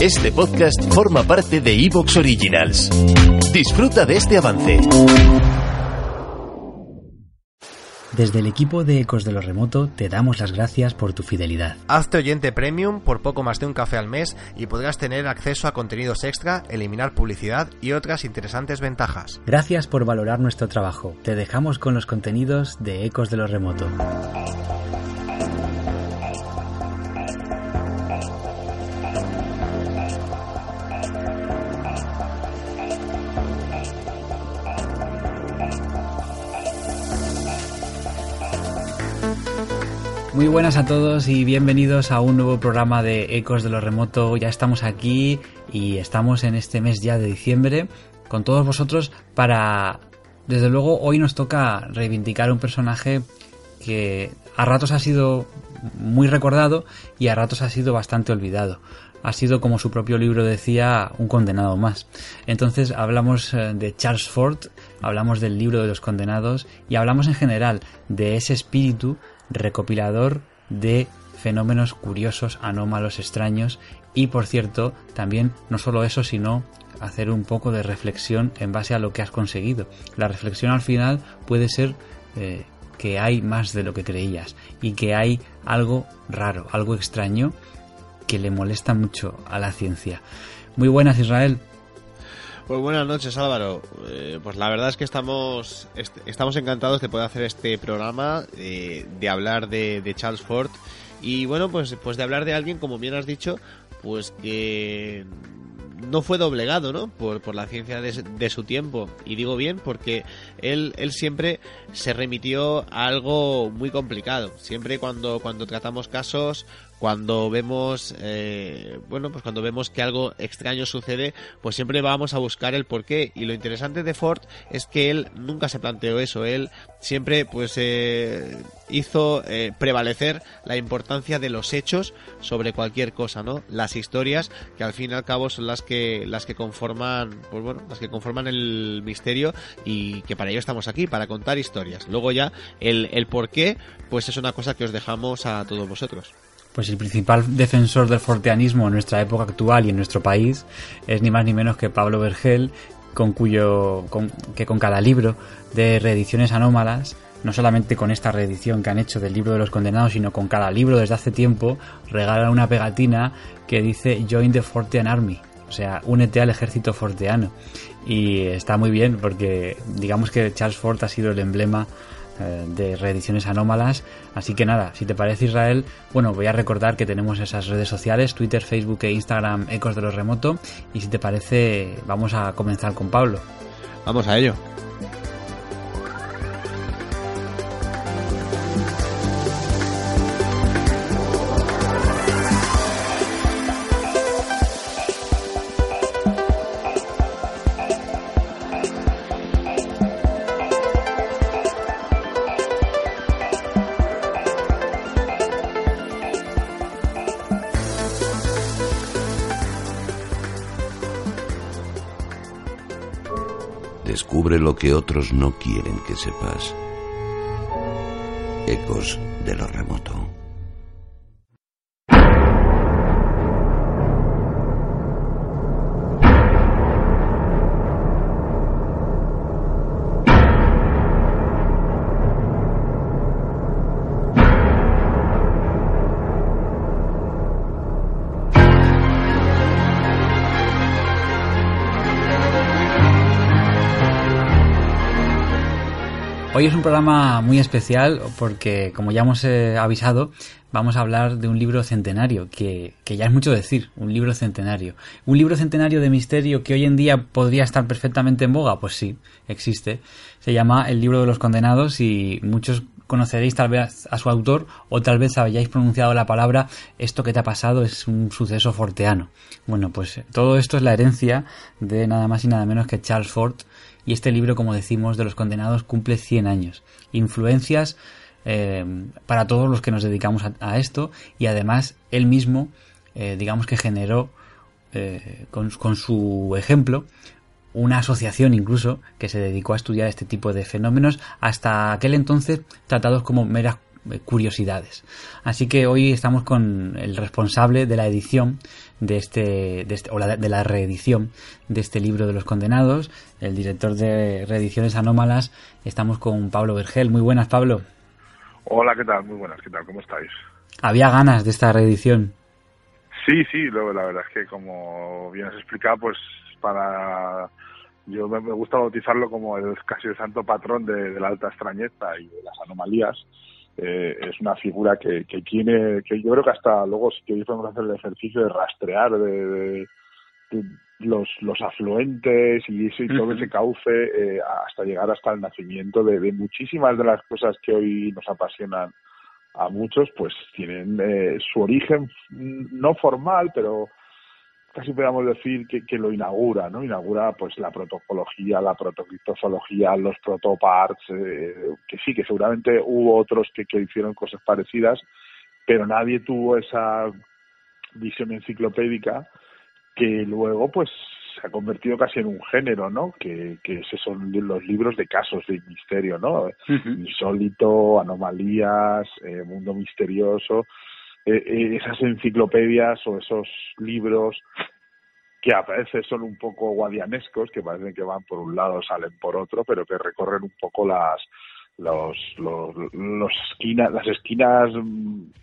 Este podcast forma parte de Evox Originals. Disfruta de este avance. Desde el equipo de Ecos de lo Remoto te damos las gracias por tu fidelidad. Hazte oyente premium por poco más de un café al mes y podrás tener acceso a contenidos extra, eliminar publicidad y otras interesantes ventajas. Gracias por valorar nuestro trabajo. Te dejamos con los contenidos de Ecos de lo Remoto. Muy buenas a todos y bienvenidos a un nuevo programa de Ecos de lo Remoto. Ya estamos aquí y estamos en este mes ya de diciembre con todos vosotros para... Desde luego hoy nos toca reivindicar un personaje que a ratos ha sido muy recordado y a ratos ha sido bastante olvidado. Ha sido, como su propio libro decía, un condenado más. Entonces hablamos eh, de Charles Ford, hablamos del libro de los condenados y hablamos en general de ese espíritu recopilador de fenómenos curiosos, anómalos, extraños y por cierto también no solo eso sino hacer un poco de reflexión en base a lo que has conseguido. La reflexión al final puede ser eh, que hay más de lo que creías y que hay algo raro, algo extraño que le molesta mucho a la ciencia. Muy buenas Israel. Pues buenas noches Álvaro. Eh, pues la verdad es que estamos, est estamos encantados de poder hacer este programa, eh, de hablar de, de, Charles Ford y bueno, pues, pues de hablar de alguien, como bien has dicho, pues que no fue doblegado, ¿no? Por, por la ciencia de, de, su tiempo. Y digo bien porque él, él siempre se remitió a algo muy complicado. Siempre cuando, cuando tratamos casos cuando vemos eh, bueno pues cuando vemos que algo extraño sucede pues siempre vamos a buscar el porqué. Y lo interesante de Ford es que él nunca se planteó eso. Él siempre pues eh, hizo eh, prevalecer la importancia de los hechos sobre cualquier cosa no las historias que al fin y al cabo son las que las que conforman pues bueno las que conforman el misterio y que para ello estamos aquí para contar historias. Luego ya el, el porqué pues es una cosa que os dejamos a todos vosotros pues el principal defensor del forteanismo en nuestra época actual y en nuestro país es ni más ni menos que Pablo Vergel, con cuyo con, que con cada libro de reediciones anómalas, no solamente con esta reedición que han hecho del libro de los condenados, sino con cada libro desde hace tiempo, regalan una pegatina que dice Join the Fortean Army, o sea, únete al ejército forteano. Y está muy bien porque digamos que Charles Ford ha sido el emblema de reediciones anómalas. Así que nada, si te parece Israel, bueno, voy a recordar que tenemos esas redes sociales, Twitter, Facebook e Instagram, Ecos de lo Remoto. Y si te parece, vamos a comenzar con Pablo. Vamos a ello. Descubre lo que otros no quieren que sepas. Ecos de lo remoto. Hoy es un programa muy especial porque, como ya hemos eh, avisado, vamos a hablar de un libro centenario, que, que, ya es mucho decir, un libro centenario. Un libro centenario de misterio que hoy en día podría estar perfectamente en boga, pues sí, existe. Se llama El libro de los condenados y muchos conoceréis tal vez a su autor o tal vez hayáis pronunciado la palabra esto que te ha pasado es un suceso forteano. Bueno, pues todo esto es la herencia de nada más y nada menos que Charles Ford y este libro, como decimos, de los condenados cumple 100 años. Influencias eh, para todos los que nos dedicamos a, esto y además él mismo, eh, digamos que generó eh, con su ejemplo una asociación incluso que se dedicó a estudiar este tipo de fenómenos hasta aquel entonces tratados como meras curiosidades. Así que hoy estamos con el responsable de la edición de este, de este o la, de la reedición de este libro de los condenados, el director de reediciones anómalas. Estamos con Pablo Vergel. Muy buenas, Pablo. Hola, ¿qué tal? Muy buenas, ¿qué tal? ¿Cómo estáis? Había ganas de esta reedición. Sí, sí, la verdad es que como bien has explicado, pues para yo me, gusta bautizarlo como el casi el santo patrón de, la alta extrañeza y de las anomalías. Eh, es una figura que, que tiene, que yo creo que hasta luego si que podemos hacer el ejercicio de rastrear de, los, los afluentes y, ese, todo ese cauce eh, hasta llegar hasta el nacimiento de, muchísimas de las cosas que hoy nos apasionan a muchos, pues tienen eh, su origen no formal, pero casi podríamos decir que, que, lo inaugura, ¿no? Inaugura pues la protocología, la protocriptozoología, los protoparts, eh, que sí, que seguramente hubo otros que, que hicieron cosas parecidas, pero nadie tuvo esa visión enciclopédica que luego pues se ha convertido casi en un género, ¿no? Que, que esos son los libros de casos de misterio, ¿no? Insólito, anomalías, eh, mundo misterioso. Eh, eh, esas enciclopedias o esos libros que a veces son un poco guadianescos, que parecen que van por un lado, salen por otro, pero que recorren un poco las los, los, los esquinas, las esquinas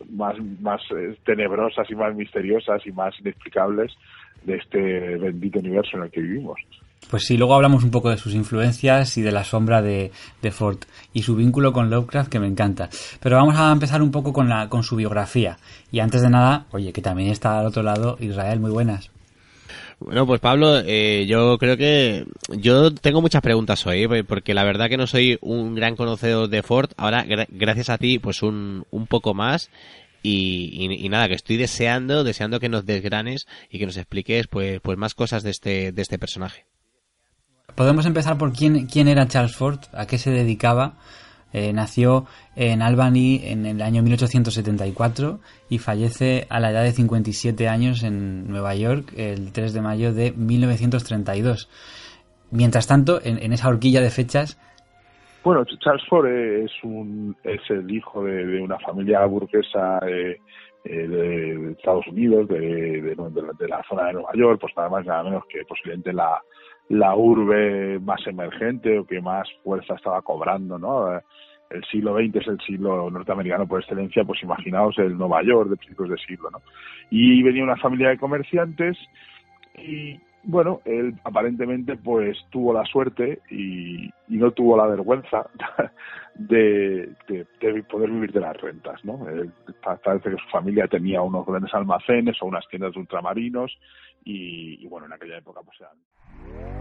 más, más eh, tenebrosas y más misteriosas y más inexplicables de este bendito universo en el que vivimos. Pues sí, luego hablamos un poco de sus influencias y de la sombra de, de, Ford y su vínculo con Lovecraft que me encanta. Pero vamos a empezar un poco con, la, con su biografía. Y antes de nada, oye, que también está al otro lado Israel, muy buenas. Bueno, pues Pablo, eh, yo creo que yo tengo muchas preguntas hoy, eh, porque la verdad que no soy un gran conocedor de Ford. Ahora, gracias a ti, pues un, un poco más. Y, nada, que estoy deseando, deseando que nos desgranes y que nos expliques pues, pues más cosas de este, de este personaje. Podemos empezar por quién, quién era Charles Ford, a qué se dedicaba. Eh, nació en Albany en el año 1874 y fallece a la edad de 57 años en Nueva York el 3 de mayo de 1932. Mientras tanto, en, esa horquilla de fechas... Bueno, Charles Ford es, un, es el hijo de, una familia burguesa eh, eh, de, Estados Unidos, de, la zona de Nueva York, pues nada más nada menos que posiblemente la, la urbe más emergente o que más fuerza estaba cobrando, ¿no? El siglo XX es el siglo norteamericano por excelencia, pues imaginaos el Nueva York de principios de siglo, ¿no? Y venía una familia de comerciantes y, bueno, él aparentemente pues tuvo la suerte y, no tuvo la vergüenza de, poder vivir de las rentas, ¿no? parece que su familia tenía unos grandes almacenes o unas tiendas de ultramarinos y, bueno, en aquella época pues eran